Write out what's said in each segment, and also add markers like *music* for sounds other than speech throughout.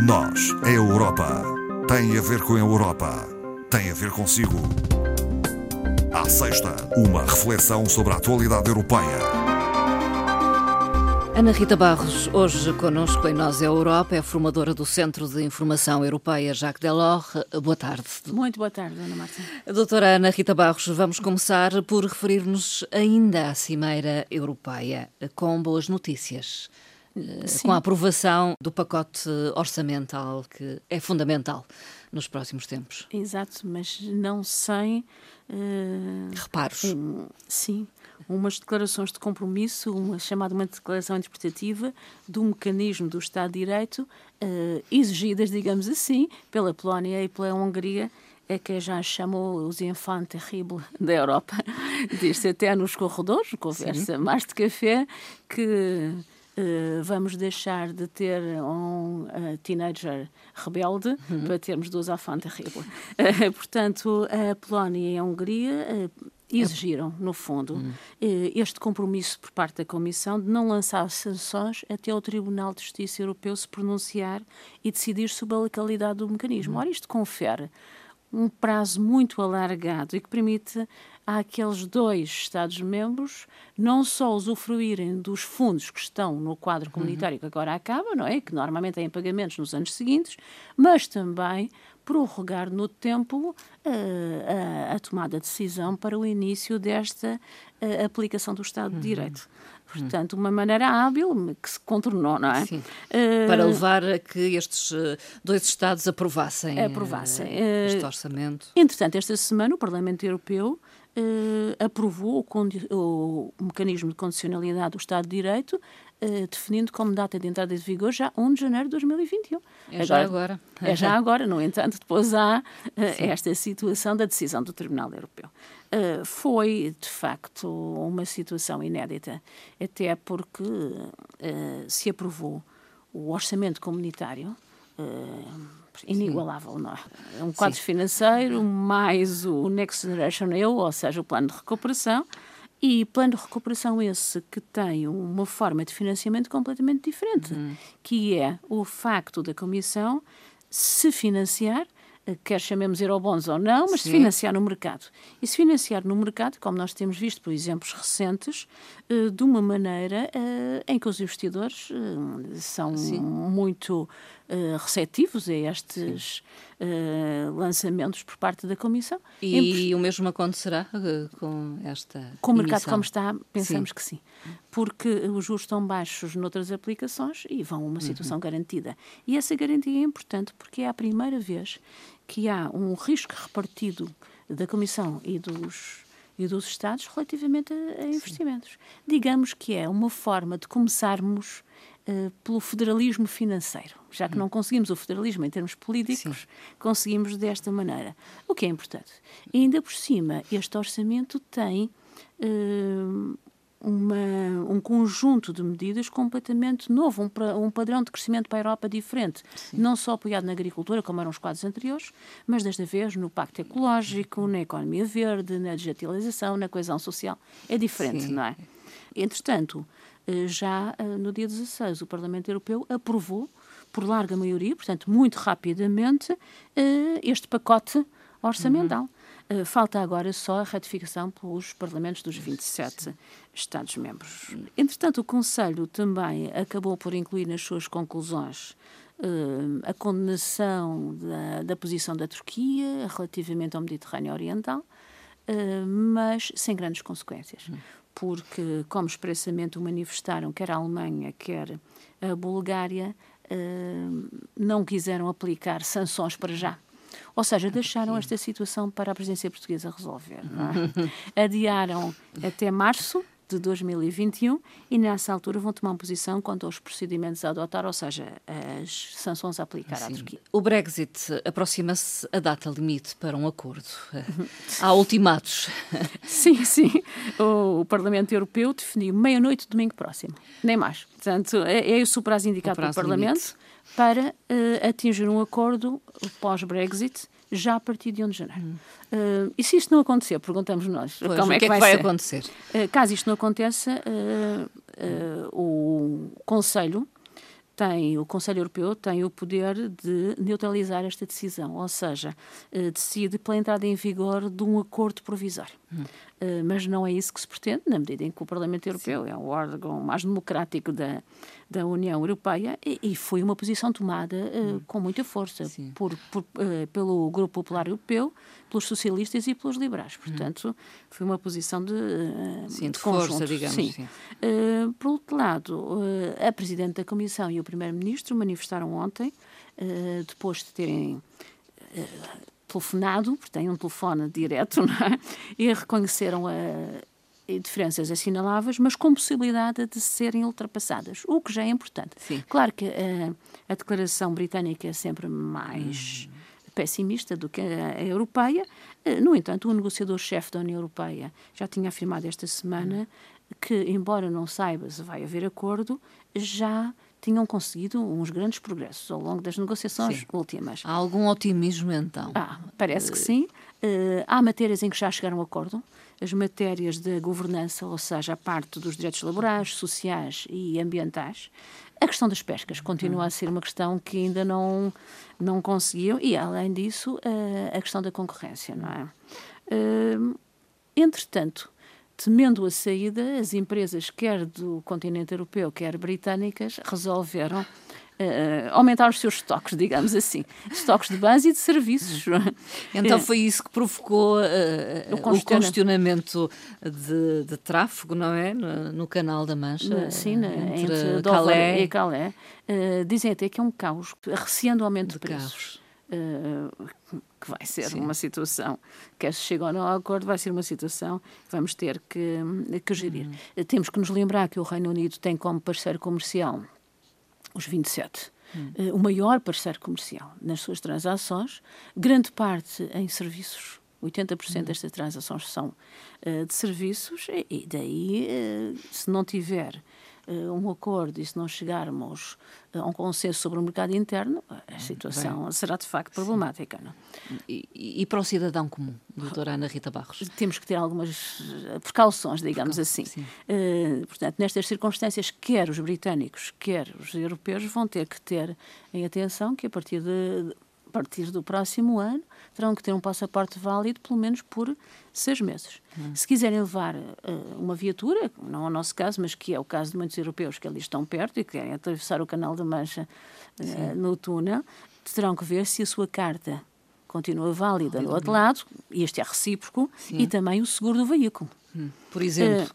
Nós, a Europa, tem a ver com a Europa, tem a ver consigo. À sexta, uma reflexão sobre a atualidade europeia. Ana Rita Barros, hoje connosco em Nós é Europa, é formadora do Centro de Informação Europeia Jacques Delors. Boa tarde. Muito boa tarde, Ana Marta. Doutora Ana Rita Barros, vamos começar por referir-nos ainda à Cimeira Europeia, com boas notícias. Sim. com a aprovação do pacote orçamental, que é fundamental nos próximos tempos. Exato, mas não sem. Uh, Reparos. Um, sim, umas declarações de compromisso, uma chamada uma declaração interpretativa do mecanismo do Estado de Direito, uh, exigidas, digamos assim, pela Polónia e pela Hungria é que já chamou os enfants terribles da Europa, *laughs* diz-se até nos corredores, conversa Sim. mais de café, que Uh, vamos deixar de ter um uh, teenager rebelde uhum. para termos duas enfants terríveis. Uh, portanto, a Polónia e a Hungria exigiram, no fundo, uhum. este compromisso por parte da Comissão de não lançar sanções até o Tribunal de Justiça Europeu se pronunciar e decidir sobre a legalidade do mecanismo. Uhum. Ora, isto confere um prazo muito alargado e que permite àqueles dois Estados-membros não só usufruírem dos fundos que estão no quadro comunitário uhum. que agora acaba, não é? Que normalmente têm pagamentos nos anos seguintes, mas também prorrogar no tempo uh, a, a, tomada de decisão para o início desta uh, aplicação do Estado uhum. de Direito. Portanto, uma maneira hábil que se contornou, não é? Sim. Uh, Para levar a que estes dois Estados aprovassem, aprovassem. Uh, este orçamento. Entretanto, esta semana o Parlamento Europeu aprovou o, o, mecanismo de condicionalidade do Estado de Direito, definindo como data de entrada de vigor já 1 de janeiro de 2021. É já agora. É já *laughs* agora, no entanto, depois há uh, esta situação da decisão do Tribunal Europeu. foi, de facto, uma situação inédita, até porque se aprovou o orçamento comunitário inigualável, não é? é um quadro Sim. financeiro mais o Next Generation EU, ou seja, o plano de recuperação, e plano de recuperação esse que tem uma forma de financiamento completamente diferente, uhum. que é o facto da Comissão se financiar eh, quer chamemos eurobonds ou não, mas Sim. se financiar no mercado. E se financiar no mercado, como nós temos visto por exemplos recentes, eh, de uma maneira eh, em que os investidores são Sim. muito receptivos a estes lançamentos por parte da Comissão. E, o mesmo acontecerá com esta Com o mercado como está, pensamos sim. que sim. Porque os juros estão baixos noutras aplicações e vão a uma situação uhum. garantida. E essa garantia é importante porque é a primeira vez que há um risco repartido da Comissão e dos, e dos Estados relativamente a, a investimentos. Sim. Digamos que é uma forma de começarmos uh, pelo federalismo financeiro. Já que hum. não conseguimos o federalismo em termos políticos, Sim. conseguimos desta maneira. O que é importante. E ainda por cima, este orçamento tem uh, uma, um conjunto de medidas completamente novo, um, um, padrão de crescimento para a Europa diferente, Sim. não só apoiado na agricultura, como eram os quadros anteriores, mas desta vez no Pacto Ecológico, na economia verde, na digitalização, na coesão social. É diferente, Sim. não é? Entretanto, eh, já eh, no dia 16, o Parlamento Europeu aprovou, por larga maioria, portanto, muito rapidamente, eh, este pacote orçamental. Uhum. Eh, falta agora só a ratificação pelos parlamentos dos 27 Estados-membros. Entretanto, o Conselho também acabou por incluir nas suas conclusões uh, a condenação da, da, posição da Turquia relativamente ao Mediterrâneo Oriental, uh, mas sem grandes consequências. Porque, como expressamente o manifestaram quer a Alemanha, quer a Bulgária, uh, não quiseram aplicar sanções para já ou seja, deixaram esta situação para a presidência portuguesa resolver. É? *laughs* Adiaram até março de 2021 e nessa altura vão tomar uma posição quanto aos procedimentos a adotar, ou seja, as sanções a aplicar Sim. à Turquia. O Brexit aproxima-se a data limite para um acordo. Há ultimatos. *laughs* Sim, sim. O, o Parlamento Europeu definiu meia-noite domingo próximo, nem mais. Portanto, é, é o prazo indicado o prazo pelo Parlamento. Limite para uh, atingir um acordo pós-Brexit já a partir de 1 de janeiro. Hum. Uh, e se isto não acontecer, perguntamos nós, pois, como é que, é que vai, acontecer? Uh, caso isto não aconteça, o Conselho tem, o Conselho Europeu tem o poder de neutralizar esta decisão, ou seja, uh, decide pela entrada em vigor de um acordo provisório. Hum. Uh, mas não é isso que se pretende, na medida em que o Parlamento Europeu Sim. é o órgão mais democrático da, da União Europeia e, e foi uma posição tomada uh, hum. com muita força por, por, pelo Grupo Popular Europeu, pelos socialistas e pelos liberais. Hum. Portanto, hum. foi uma posição de, sim, de força, digamos. Sim. sim. por outro lado, a Presidente da Comissão e o Primeiro-Ministro manifestaram ontem, depois de terem telefonado, porque têm um telefone direto, *laughs* é? e reconheceram a, diferenças assinaláveis, mas com possibilidade de serem ultrapassadas, o que já é importante. Sim. Claro que a, a declaração britânica é sempre mais hum. pessimista do que a, a, europeia. Eh, no entanto, o negociador-chefe da União Europeia já tinha afirmado esta semana hum. que, embora não saiba se vai haver acordo, já tinham conseguido uns grandes progressos ao longo das negociações sim. últimas. Há algum otimismo então? Ah, parece que sim. Uh, há matérias em que já chegaram a acordo. As matérias da governança, ou seja, a parte dos direitos laborais, sociais e ambientais. A questão das pescas continua a ser uma questão que ainda não, não conseguiu. E, além disso, uh, a questão da concorrência, não é? Uh, entretanto, temendo a saída, as empresas, quer do continente europeu, quer britânicas, resolveram Uh, aumentar os seus estoques, *laughs* digamos assim. Estoques de base e de serviços. Então é. foi isso que provocou uh, o, congestionamento de, de, tráfego, não é? No, no Canal da Mancha. Sim, entre, entre Calais e Calais. Uh, dizem até que é um caos, receando o aumento de, de preços. Uh, que vai ser Sim. uma situação, quer se chega ou não ao acordo, vai ser uma situação que vamos ter que, que gerir. Uhum. Temos que nos lembrar que o Reino Unido tem como parceiro comercial os 27. Uhum. Uh, o maior parceiro comercial nas suas transações, grande parte em serviços. 80% uhum. destas transações são uh, de serviços, e, e daí, se não tiver um acordo e se não chegarmos a um consenso sobre o mercado interno, a situação Bem, será de facto problemática. Não? E, e, para o cidadão comum, doutora Ana Rita Barros? Temos que ter algumas eh, precauções, digamos assim. Uh, portanto, nestas circunstâncias, quer os britânicos, quer os europeus vão ter que ter em atenção que a partir de a partir do próximo ano, terão que ter um passaporte válido pelo menos por seis meses. Hum. Se quiserem levar uh, uma viatura, não é o nosso caso, mas que é o caso de muitos europeus que ali estão perto e que querem atravessar o Canal da Mancha uh, no túnel, terão que ver se a sua carta continua válida no outro lado, e este é recíproco, Sim. e também o seguro do veículo. Hum, por exemplo.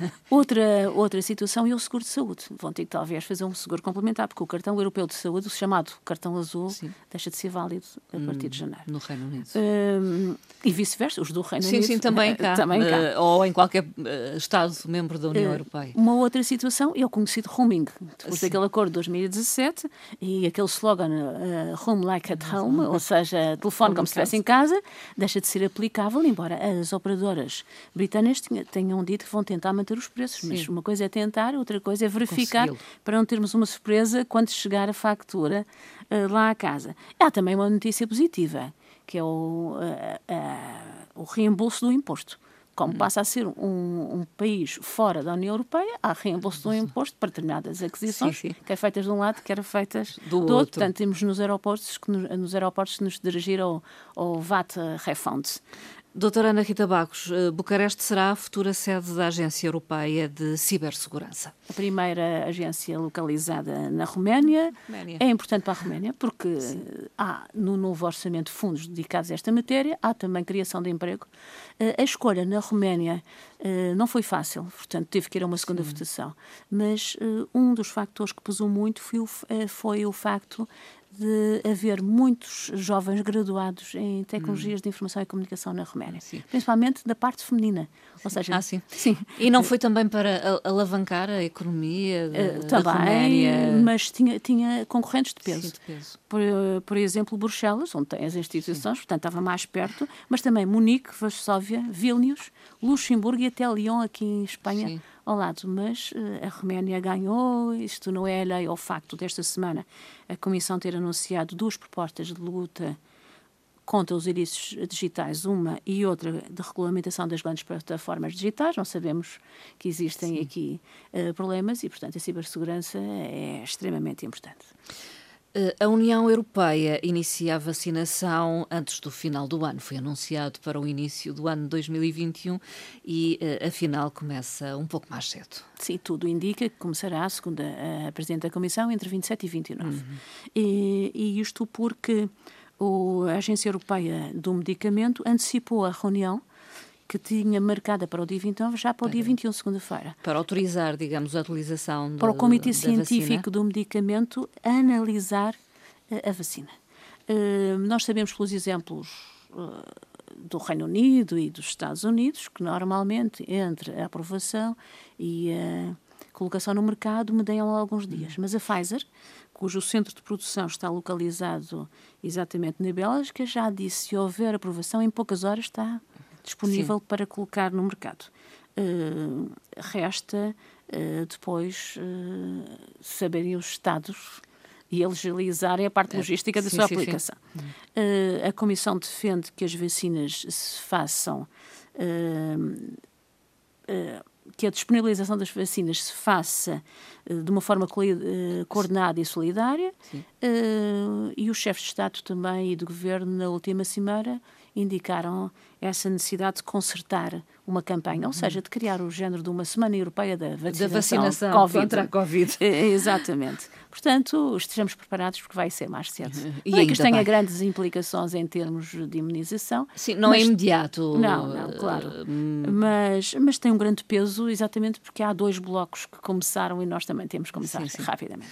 Uh, outra, outra situação é o seguro de saúde. Vão ter que talvez fazer um seguro complementar, porque o cartão europeu de saúde, o chamado cartão azul, Sim. deixa de ser válido a partir de hum, janeiro. No Reino Unido. Uh, e vice-versa, os do Reino sim, Unido. Sim, também cá. também cá. Uh, ou em qualquer Estado membro da União Europeia. Uma outra situação é o conhecido roaming. Depois sim. daquele acordo de 2017 e aquele slogan Home like at home, ou seja, telefone como, como se estivesse em casa, deixa de ser aplicável, embora as operadoras britânicas tenham dito que vão tentar manter os preços, Sim. mas uma coisa é tentar, outra coisa é verificar para não termos uma surpresa quando chegar a factura uh, lá à casa. Há também uma notícia positiva, que é o, uh, uh, o reembolso do imposto como hum. passa a ser um, um, país fora da União Europeia, há reembolso do imposto para determinadas aquisições, sim, sim. quer feitas de um lado, quer feitas do, do outro. outro. Portanto, temos nos aeroportos que nos, nos aeroportos que nos dirigir ao, ao VAT refund. Doutora Ana Rita Bagos, eh, Bucareste será a futura sede da Agência Europeia de Cibersegurança. A primeira agência localizada na Roménia. Roménia. É importante para a Roménia porque Sim. há no novo orçamento fundos dedicados a esta matéria, há também criação de emprego. Eh, a escolha na Roménia eh, não foi fácil, portanto teve que ir a uma segunda Sim. votação, mas um dos fatores que pesou muito foi o, foi o facto de haver muitos jovens graduados em tecnologias hum. de informação e comunicação na Roménia, sim. principalmente da parte feminina. Ou seja, ah, sim. sim. E não foi também para alavancar a economia da, uh, também, da Roménia? mas tinha, tinha concorrentes de peso. Sim, de peso. Por, por, exemplo, Bruxelas, onde tem as instituições, portanto estava mais perto, mas também Munique, Varsóvia, Vilnius, Luxemburgo e até Lyon, aqui em Espanha. Ao lado, mas uh, a Roménia ganhou. Isto não é lei ao facto desta semana a Comissão ter anunciado duas propostas de luta contra os ilícitos digitais, uma e outra de regulamentação das grandes plataformas digitais. Não sabemos que existem Sim. aqui uh, problemas e, portanto, a cibersegurança é extremamente importante. Eh, a União Europeia inicia a vacinação antes do final do ano. Foi anunciado para o início do ano 2021 e, eh, afinal, começa um pouco mais cedo. Sim, tudo indica que começará, segundo a Presidente da Comissão, entre 27 e 29. Uhum. E, e isto porque o, a Agência Europeia do Medicamento antecipou a reunião que tinha marcada para o dia 29 já para o dia 21, segunda-feira. Para autorizar, digamos, a utilização Para o Comitê Científico vacina. do Medicamento analisar a, a vacina. Uh, nós sabemos pelos exemplos uh, do Reino Unido e dos Estados Unidos que normalmente entre a aprovação e a colocação no mercado medeiam alguns dias. Mas a Pfizer, cujo centro de produção está localizado exatamente na Bélgica, já disse se houver aprovação em poucas horas está disponível Sim. para colocar no mercado. Uh, resta uh, depois uh, saberem os Estados e eles agilizarem a parte logística da sim, sua sim, aplicação. Sim. a Comissão defende que as vacinas se façam que a disponibilização das vacinas se faça de uma forma coordenada e solidária e os chefes de Estado também e de Governo na última cimeira indicaram essa necessidade de consertar uma campanha, ou seja, de criar o género de uma semana europeia da vacinação, da vacinação COVID. contra a Covid. *laughs* É, exatamente. Portanto, estejamos preparados porque vai ser mais cedo. *laughs* E não é que isto tenha grandes implicações em termos de imunização. Sim, não é mas, é imediato. Não, não, claro. Hum. Mas, mas tem um grande peso exatamente porque há dois blocos que começaram e nós também temos que começar sim, sim. rapidamente.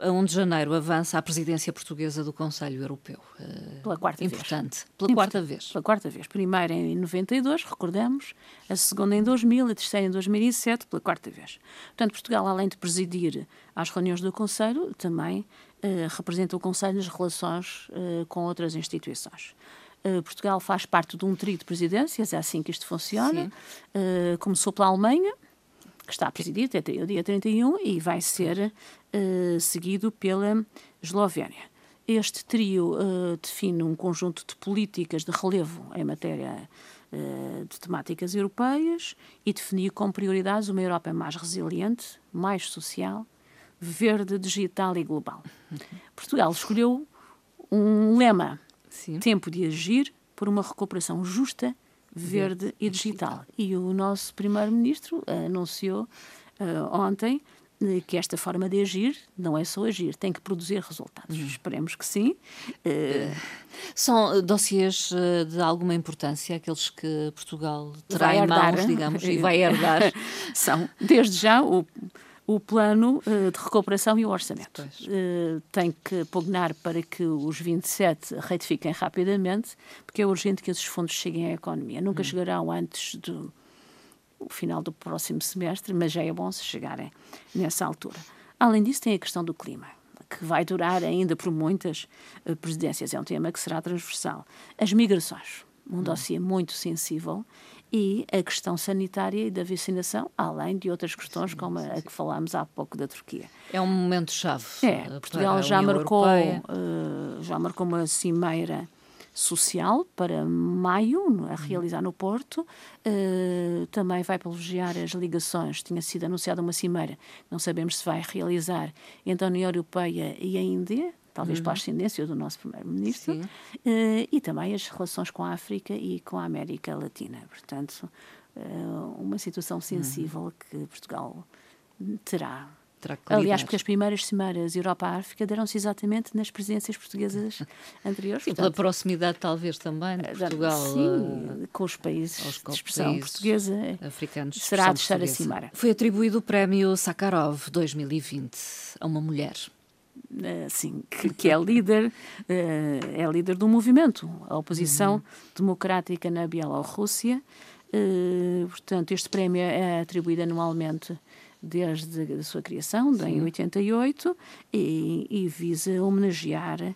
A 1 de janeiro avança a presidência portuguesa do Conselho Europeu. Eh, pela quarta Importante. vez. Pela quarta vez. Pela quarta vez. Primeira em 92, recordamos, a segunda em 2000, a terceira em 2007, pela quarta vez. Portanto, Portugal, além de presidir às reuniões do Conselho, também eh, representa o Conselho nas relações eh, com outras instituições. Uh, Portugal faz parte de um trio de presidências, é assim que isto funciona. Uh, começou pela Alemanha, que está a presidir até o dia 31 e vai ser uh, seguido pela Eslovénia. Este trio uh, define um conjunto de políticas de relevo em matéria uh, de temáticas europeias e definiu como prioridades uma Europa mais resiliente, mais social, verde, digital e global. Portugal escolheu um lema: Sim. tempo de agir por uma recuperação justa verde e digital. E o nosso primeiro-ministro anunciou uh, ontem eh, que esta forma de agir não é só agir, tem que produzir resultados. Uhum. Esperemos que sim. Uh, São dossiês de alguma importância, aqueles que Portugal terá em mãos, digamos, e vai herdar? *laughs* São, desde já, o o plano uh, de recuperação e o orçamento. Uh, tem que pugnar para que os 27 retifiquem rapidamente, porque é urgente que esses fundos cheguem à economia. Nunca hum. chegarão antes do final do próximo semestre, mas já é bom se chegarem nessa altura. Além disso, tem a questão do clima que vai durar ainda por muitas uh, presidências. É um tema que será transversal. As migrações, um hum. dossiê muito sensível e a questão sanitária e da vacinação, além de outras questões como a, que falámos há pouco da Turquia. É um momento-chave. É, Portugal já marcou, uh, já marcou uma cimeira social para maio, a realizar no Porto. Uh, também vai privilegiar as ligações. Tinha sido anunciada uma cimeira, não sabemos se vai realizar entre a União Europeia e a Índia, talvez uhum. pela ascendência do nosso primeiro-ministro, uh, e também as relações com a África e com a América Latina. Portanto, uh, uma situação sensível uhum. que Portugal terá. Aliás, porque as primeiras semanas Europa-África deram-se exatamente nas presidências portuguesas *laughs* anteriores. Sim, portanto, pela proximidade, talvez também, de eh, Portugal. Sim, com os países de expressão portuguesa. Africanos. Será a terceira cimeira. Foi atribuído o prémio Sakharov 2020 a uma mulher assim, que, que, é líder, eh, é líder do movimento, a oposição uhum. democrática na Bielorrússia. Eh, portanto, este prémio é atribuído anualmente desde a sua criação, em 88, e, e visa homenagear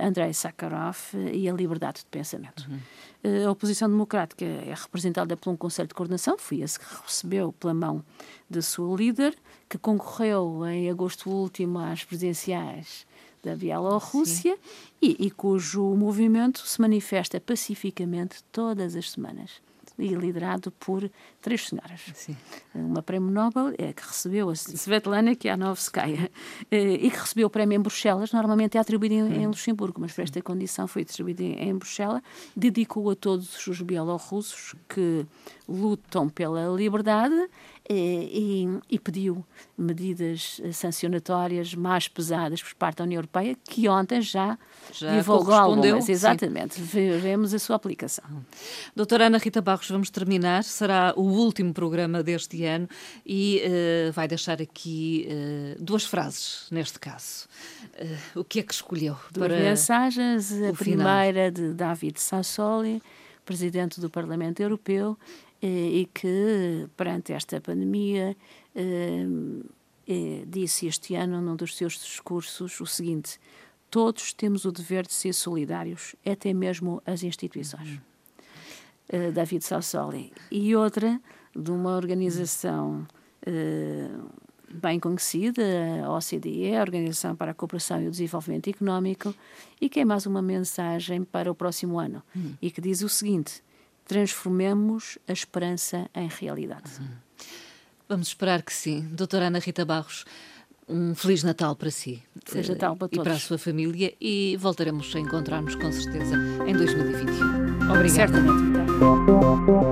Andrei Sakharov e a liberdade de pensamento. Uhum. Uh, a oposição democrática é representada por um Conselho de Coordenação, foi esse que recebeu pela mão da sua líder, que concorreu em agosto último às presidenciais da Bielorrússia e, e cujo movimento se manifesta pacificamente todas as semanas e liderado por três senhoras. Sim. Uma prémio Nobel é, que recebeu a Svetlana Kianovskaya eh, e que recebeu o prémio em Bruxelas, normalmente é atribuído em, em Luxemburgo, mas por esta condição foi distribuído em, em Bruxelas, dedicou a todos os bielorrussos que lutam pela liberdade eh, e, e, pediu medidas sancionatórias mais pesadas por parte da União Europeia, que ontem já, já divulgou algumas. Exatamente, sim. veremos a sua aplicação. Doutora Ana Rita Barros, vamos terminar. Será o último programa deste ano e uh, vai deixar aqui uh, duas frases, neste caso. Uh, o que é que escolheu? Duas para mensagens. A primeira de David Sassoli, presidente do Parlamento Europeu, e que, perante esta pandemia, disse este ano, num dos seus discursos, o seguinte: Todos temos o dever de ser solidários, até mesmo as instituições. Uhum. Uh, David Sassoli. E outra, de uma organização uh, bem conhecida, a OCDE, a Organização para a Cooperação e o Desenvolvimento Económico, e que é mais uma mensagem para o próximo ano, uhum. e que diz o seguinte: transformemos a esperança em realidade. Uhum. Vamos esperar que sim. Doutora Ana Rita Barros, um Feliz Natal para si. Feliz Natal para todos. E para a sua família e voltaremos a encontrar-nos com certeza em 2021. Obrigada. Certamente. Thank you.